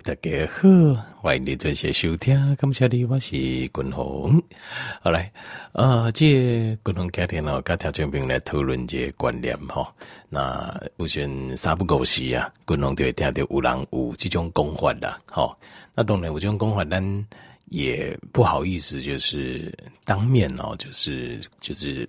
大家好，欢迎你准时收听。感谢你，我是君鸿。好来，啊、呃，这君鸿今天哦，跟听众朋友来讨论这个观念哈。那有选三不五时啊，君鸿就会听到有人有这种讲法啦。好，那当然有这种讲法，但也不好意思，就是当面哦，就是就是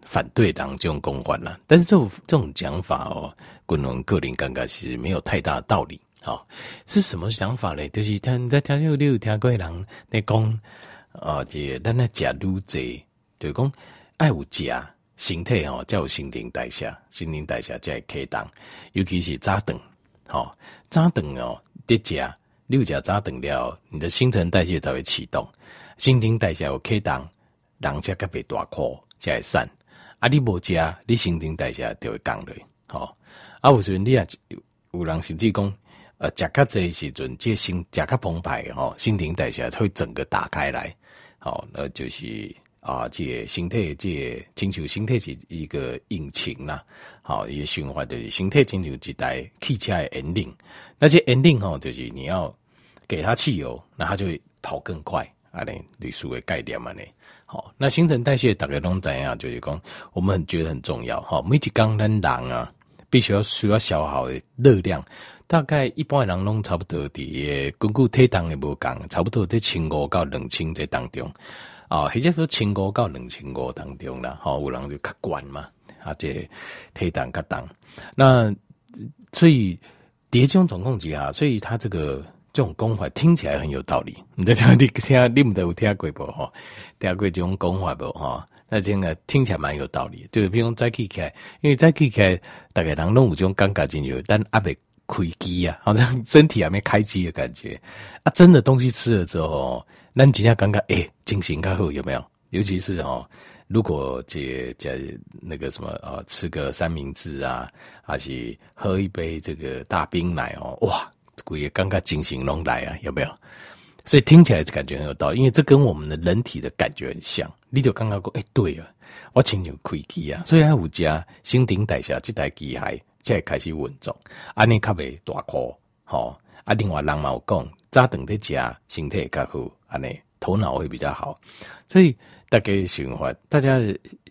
反对人这种讲法啦。但是这种这种讲法哦，君鸿个人感觉是没有太大道理。好，是什么想法嘞？就是听在听有有听过人在讲，啊，这咱那食愈济，就是讲爱有食，身体哦才有新陈代谢，新陈代谢才会启动，尤其是早顿，好早顿哦，得食，你有食早顿了，你的新陈代谢才会启动，新陈代谢有启动，人才较袂大块，才会散。啊，你无食，你新陈代谢就会降落，好，啊，有时阵你啊，有人甚至讲。呃，食较济时阵，这心食较澎湃吼，新陈代谢才会整个打开来，好，那就是啊，这个身体这个亲像身体是一个引擎啦，好，一个循环就是身体亲像一台汽车的引擎，那些引擎吼，就是你要给它汽油，那它就会跑更快，啊，呢，类似的概念嘛呢，好，那新陈代谢大概拢怎样？就是讲我们很觉得很重要，哈，每一工咱人啊，必须要需要消耗的热量。大概一般人拢差不多伫诶，根据体重也无共，差不多在千五到两千这当中，啊，或者说千五到两千五当中啦，吼，有人就较悬嘛，啊，这体重较重，那所以叠种总共之下，所以他这个这种讲法听起来很有道理。你在听你听你们都有听过不？吼，听过这种讲法不？吼，那这个听起来蛮有道理。就是比如早起起来，因为早起起来，大概人拢有种感觉进去，但阿未。开机啊，好像身体还没开机的感觉啊！真的东西吃了之后，那你今天刚刚哎，精神开后有没有？尤其是哦，如果这这那个什么啊，吃个三明治啊，还是喝一杯这个大冰奶哦，哇，这也刚刚精神拢来啊，有没有？所以听起来感觉很有道理，因为这跟我们的人体的感觉很像。你就刚刚说，哎，对啊，我亲有开机啊，所以还有加新陈代谢这台机械。才开始运作，安尼较袂大哭，吼啊！另外人嘛有讲，早顿在食，身体较好，安尼头脑会比较好。所以大概循环，大家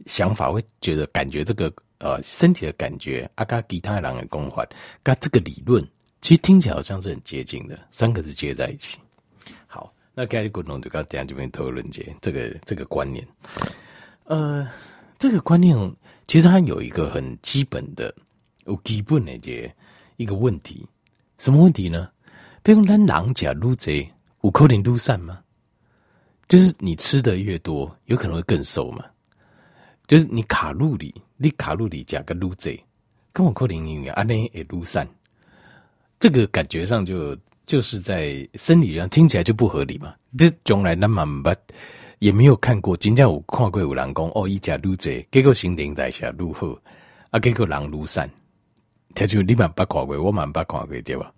想法会觉得感觉这个呃身体的感觉，啊，跟其他人的讲法，跟这个理论，其实听起来好像是很接近的，三个是接在一起。好，那盖里古农就刚讲这边讨论节，这个这个观念，呃，这个观念其实它有一个很基本的。有基本的这一个问题，什么问题呢？比如咱人吃愈多，有可能愈瘦吗？就是你吃的越多，有可能会更瘦嘛？就是你卡路里，你卡路里加个愈多，跟我可能因为安尼会愈瘦，这个感觉上就就是在生理上听起来就不合理嘛。这从来那么不也没有看过，真正有看过有人讲哦，伊食愈多，结果心灵代谢愈好，啊，结果人愈瘦。他就你蛮不看过，我蛮不看过，对吧？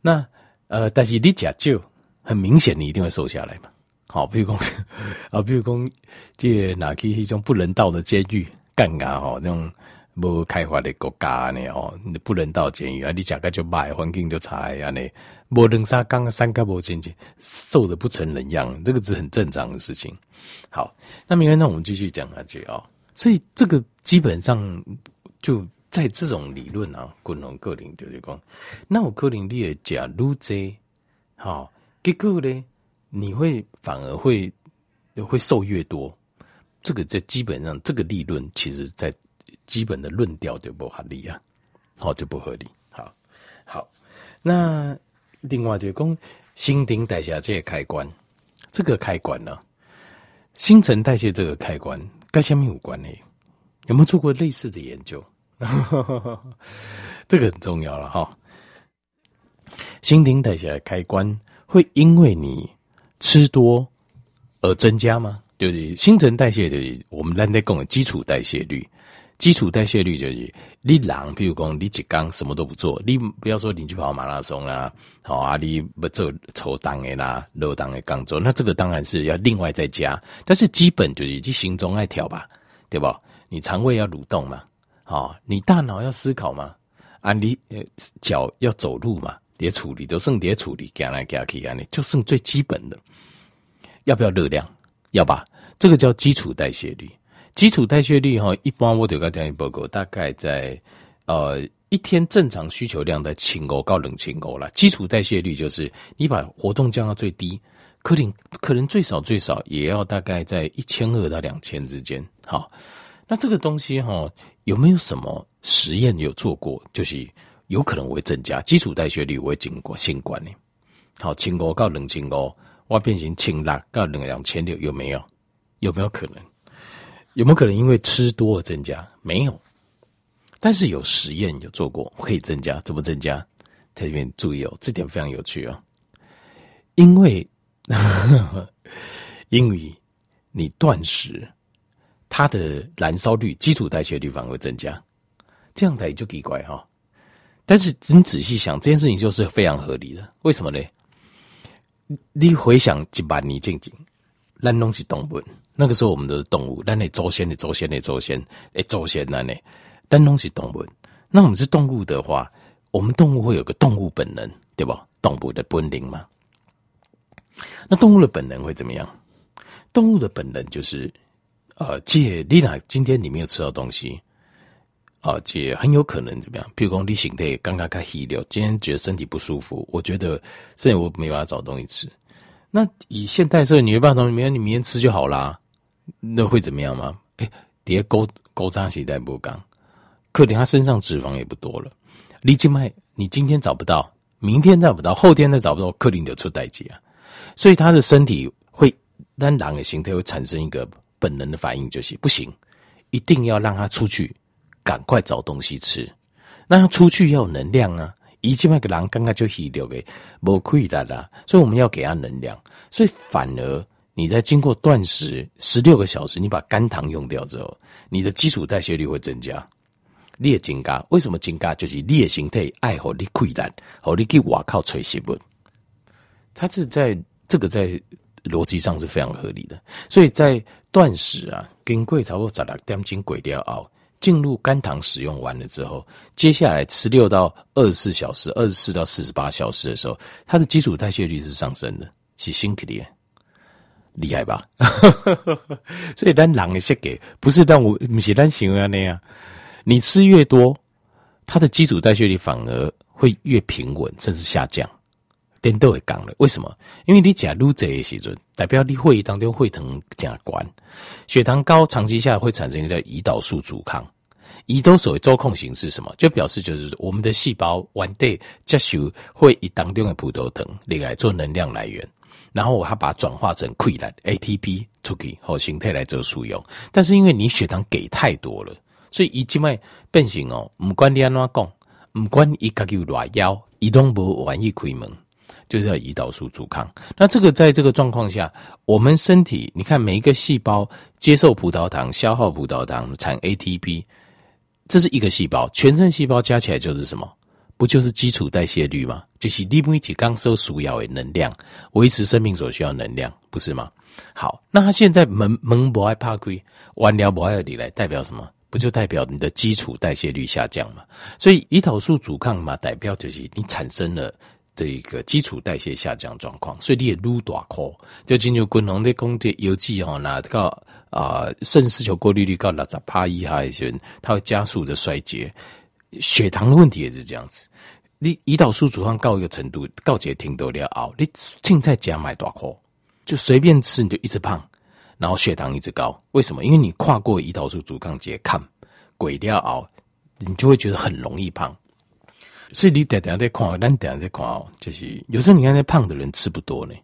那呃，但是你假酒，很明显你一定会瘦下来嘛。好，比如讲 啊，比如讲这哪去一种不人道的监狱干啊？吼，这种无开发的国家呢？哦，不人道监狱啊，你吃个就坏，环境就差啊，呢，无两三刚三个无进去，瘦的不成人样，这个是很正常的事情。好，那明天那我们继续讲下去、哦。所以这个基本上就。在这种理论啊，均衡个人就是讲，那我个人你也讲愈济，好，结果呢，你会反而会会瘦越多，这个在基本上这个理论，其实在基本的论调就不合理啊，好就不合理，好，好，那另外就讲新陈代谢这个开关，这个开关呢，新陈代谢这个开关跟什么有关呢？有没有做过类似的研究？这个很重要了哈。新陈代谢的开关会因为你吃多而增加吗？就是新陈代谢就是我们在讲的基础代谢率。基础代谢率就是你人，比如讲你一刚什么都不做，你不要说你去跑马拉松啦，好啊，你不做抽档的啦、落档的工作，那这个当然是要另外再加。但是基本就是去心中爱跳吧，对吧？你肠胃要蠕动嘛。好，你大脑要思考嘛？啊，你呃脚要走路嘛？叠处理都剩叠处理，加来加去，安尼就剩最基本的，要不要热量？要吧，这个叫基础代谢率。基础代谢率哈，一般我得个调研报告，大概在呃一天正常需求量在千欧到两千欧了。基础代谢率就是你把活动降到最低，可能可能最少最少也要大概在一千二到两千之间。好，那这个东西哈，有没有什么实验有做过？就是有可能会增加基础代谢率，会经过新冠呢。好，千欧到两千欧，我变成千六到两两千六，有没有？有没有可能？有没有可能因为吃多而增加？没有，但是有实验有做过，可以增加。怎么增加？在这边注意哦，这点非常有趣哦。因为，因为你断食，它的燃烧率、基础代谢率反而会增加，这样台就奇怪哈、但是真仔细想，这件事情就是非常合理的。为什么呢？你回想几百年静静，咱拢是动物。那个时候我们都是动物，那那祖先的祖先的祖先，哎，祖先那呢？但东西动物，那我们是动物的话，我们动物会有个动物本能，对吧？动物的本能嘛。那动物的本能会怎么样？动物的本能就是，呃，借丽娜今天你没有吃到东西，啊、呃，借很有可能怎么样？比如说你身体刚刚开始流，今天觉得身体不舒服，我觉得现在我没办法找东西吃。那以现代社会，你没办法，你明天吃就好啦。那会怎么样吗？哎、欸，叠勾勾扎起带不刚，可能他身上脂肪也不多了。你静脉，你今天找不到，明天找不到，后天再找不到，克林就出代志啊。所以他的身体会，当狼的形态会产生一个本能的反应，就是不行，一定要让他出去，赶快找东西吃。那他出去要有能量啊。以前那个狼刚刚就吸掉给不亏的啦，所以我们要给他能量，所以反而。你在经过断食十六个小时，你把肝糖用掉之后，你的基础代谢率会增加。列金嘎为什么金嘎就是你的形态爱好你溃烂，好你去外靠吹西不？它是在这个在逻辑上是非常合理的。所以在断食啊，经过差不多十六点钟鬼掉后，进入肝糖使用完了之后，接下来十六到二十四小时，二十四到四十八小时的时候，它的基础代谢率是上升的，是新克的。厉害吧？所以单狼一些给不是但我不是单行为那样，你吃越多，它的基础代谢率反而会越平稳，甚至下降。点都会降了，为什么？因为你假如这些时阵，代表你会议当中血糖加关，血糖高，长期下会产生一个胰岛素阻抗。胰岛素的周控型是什么？就表示就是我们的细胞完得接受会以当中的葡萄糖来做能量来源。然后它把它转化成溃烂 ATP 出去和形态来做使用，但是因为你血糖给太多了，所以一静脉变形哦，不管你安怎讲，不管一个有多腰，移动不愿意开门，就是要胰岛素阻抗。那这个在这个状况下，我们身体你看每一个细胞接受葡萄糖、消耗葡萄糖产 ATP，这是一个细胞，全身细胞加起来就是什么？不就是基础代谢率吗？就是你每一刚收需要的能量，维持生命所需要能量，不是吗？好，那他现在门门不爱怕亏，完了不爱你来，代表什么？不就代表你的基础代谢率下降吗？所以胰岛素阻抗嘛，代表就是你产生了这个基础代谢下降状况，所以你也撸大块，就进入滚红的工业油剂哦，那个啊肾丝球过滤率高六十趴以下的时候，它会加速的衰竭。血糖的问题也是这样子，你胰岛素阻抗到一个程度，告捷停得了熬，你现在加买大颗，就随便吃你就一直胖，然后血糖一直高，为什么？因为你跨过胰岛素阻抗节看鬼掉熬，你就会觉得很容易胖。所以你等等在看，咱等下在看哦，就是有时候你看那胖的人吃不多呢，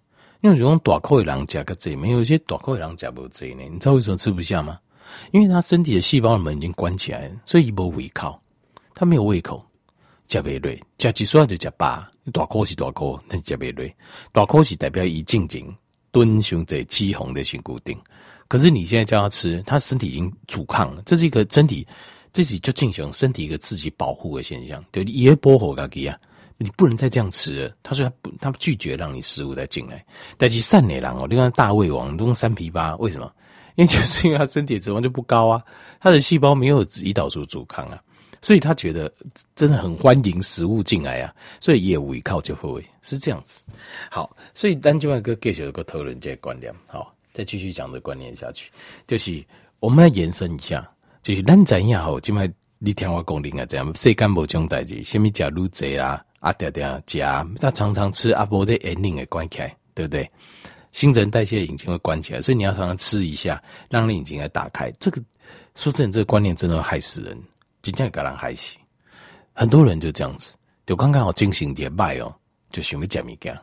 因为有种大颗的人加个这，没有一些大颗的人加不这呢，你知道为什么吃不下吗？因为他身体的细胞的门已经关起来了，所以没胃口。他没有胃口，加贝瑞加几双就加八，大口是大颗，那是加贝瑞，大口是代表一静静蹲胸在肌红的性固定。可是你现在叫他吃，他身体已经阻抗了，这是一个身体自己就进行身体一个自己保护的现象。对，也波火嘎吉啊，你不能再这样吃了。他说他不，他拒绝让你食物再进来。但是善内郎哦，你看大胃王都用三皮八，为什么？因为就是因为他身体脂肪就不高啊，他的细胞没有胰岛素阻抗啊。所以他觉得真的很欢迎食物进来啊，所以业务一靠就会是这样子。好，所以单就一个继续一个讨论这个观念，好，再继续讲这观念下去，就是我们要延伸一下，就是咱怎样好，今麦你听我讲，另外这样，谁干部这种代志，什么加入贼啊，啊点点加，他常常吃阿婆的眼睛给关起来，对不对？新陈代谢引擎会关起来，所以你要常常吃一下，让你引擎来打开。这个说真的，这个观念真的害死人。真正给人害死，很多人就这样子，就刚刚好精神点败哦，就想要吃物件，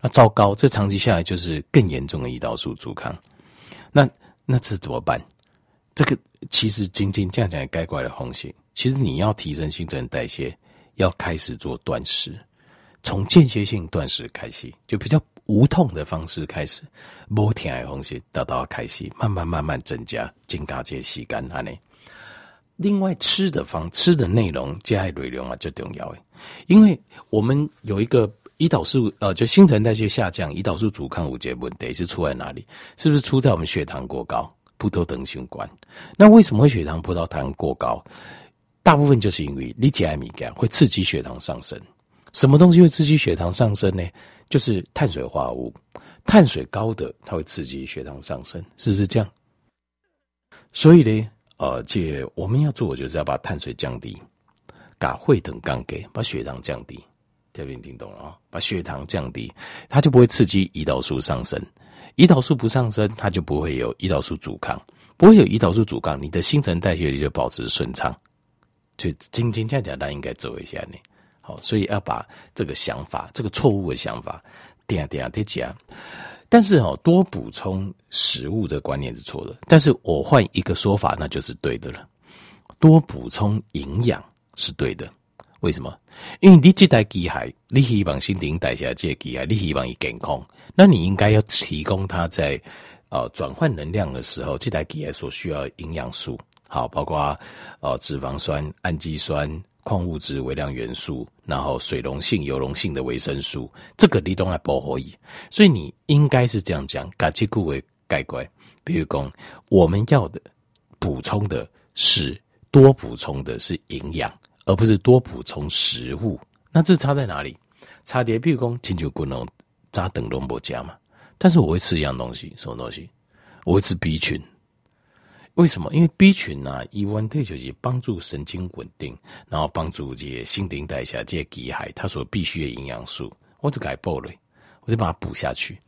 那糟糕，这长期下来就是更严重的胰岛素阻抗。那那这怎么办？这个其实仅仅这样讲该怪的红线。其实你要提升新陈代谢，要开始做断食，从间歇性断食开始，就比较无痛的方式开始，无痛的方式到到开始，慢慢慢慢增加，增加这些时间安尼。另外，吃的方吃的内容加内容啊，就重要诶，因为我们有一个胰岛素呃，就新陈代谢下降，胰岛素阻抗五节问题是出在哪里？是不是出在我们血糖过高？葡萄糖相关。那为什么会血糖葡萄糖过高？大部分就是因为你吃艾米干会刺激血糖上升。什么东西会刺激血糖上升呢？就是碳水化合物，碳水高的它会刺激血糖上升，是不是这样？所以呢？呃，这我们要做的就是要把碳水降低，把会等降给，把血糖降低，这边听懂了啊？把血糖降低，它就不会刺激胰岛素上升，胰岛素不上升，它就不会有胰岛素阻抗，不会有胰岛素阻抗，你的新陈代谢率就保持顺畅。就今天这样讲，大家应该做一下呢。好，所以要把这个想法，这个错误的想法，点点点讲。但是哦，多补充食物的观念是错的。但是我换一个说法，那就是对的了。多补充营养是对的。为什么？因为你这台机械，你希望新陈代谢这机械，你希望伊健康，那你应该要提供它在呃转换能量的时候，这台机械所需要营养素，好，包括呃脂肪酸、氨基酸。矿物质、微量元素，然后水溶性、油溶性的维生素，这个你都还不可以。所以你应该是这样讲：嘎吉固为盖怪。比如讲，我们要的补充的是多补充的是营养，而不是多补充食物。那这差在哪里？差别，比如讲，亲像滚龙扎等龙不加嘛。但是我会吃一样东西，什么东西？我会吃 B 群。为什么？因为 B 群呢、啊，伊温特就是帮助神经稳定，然后帮助这些新陈代谢这些机械，它所必须的营养素，我就给它补了，我就把它补下去，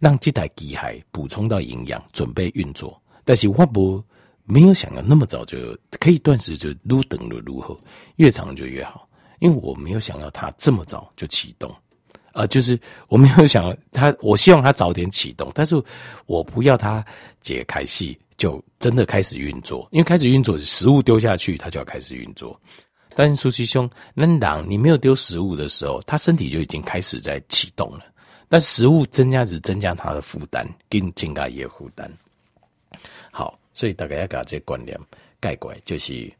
让这台机械补充到营养，准备运作。但是我不没有想到那么早就可以断食，就越等了如何，越长就越好，因为我没有想到它这么早就启动，呃，就是我没有想到它，我希望它早点启动，但是我不要它解开戏。就真的开始运作，因为开始运作，食物丢下去，它就要开始运作。但是舒淇兄，那当你没有丢食物的时候，他身体就已经开始在启动了。但食物增加只增加它的负担，跟增加也负担。所以大家要把这个观念改过来，就是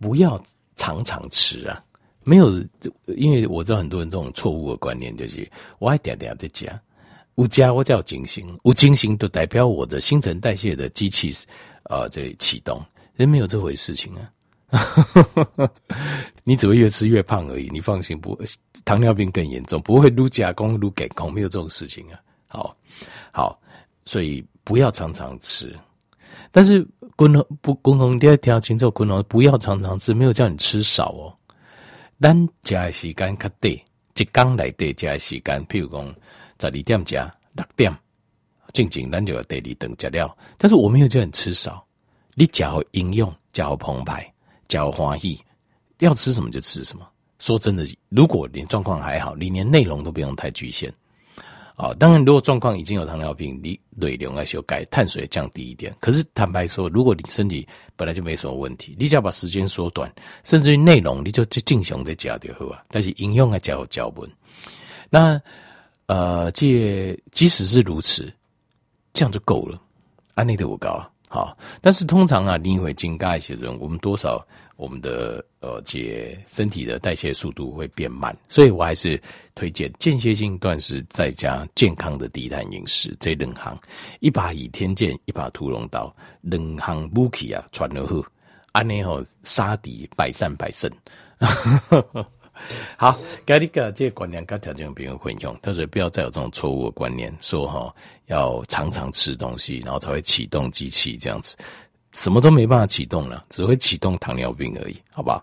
不要常常吃啊。没有，因为我知道很多人这种错误的观念，就是我爱点点的讲。有加我叫精行，有精行都代表我的新陈代谢的机器，呃，这启动，人没有这回事情啊！你只会越吃越胖而已，你放心，不，糖尿病更严重，不会撸加工撸给工，没有这种事情啊！好，好，所以不要常常吃，但是滚龙不滚龙，你要听清楚，滚龙不要常常吃，没有叫你吃少哦。咱加时间较短，一缸来对加时间，譬如讲。十二点加六点，静静，咱就要第二顿加料。但是我没有叫你吃少，你加好应用，加好澎湃，加好欢喜，要吃什么就吃什么。说真的，如果你状况还好，你连内容都不用太局限。啊，当然，如果状况已经有糖尿病，你内容要修改，碳水降低一点。可是坦白说，如果你身体本来就没什么问题，你只要把时间缩短，甚至于内容你就就正常的加就好啊。但是应用要加好脚本，那。呃，这即使是如此，这样就够了。安利的我高好，但是通常啊，你会增加一些人，我们多少我们的呃解身体的代谢速度会变慢，所以我还是推荐间歇性断食再加健康的低碳饮食这两行，一把倚天剑，一把屠龙刀，两行武器啊，传了后，安尼吼杀敌百战百胜。好，给你个这观念跟条件朋友混用，他说不要再有这种错误的观念，说哈、要常常吃东西，然后才会启动机器这样子。什么都没办法启动了，只会启动糖尿病而已，好不好？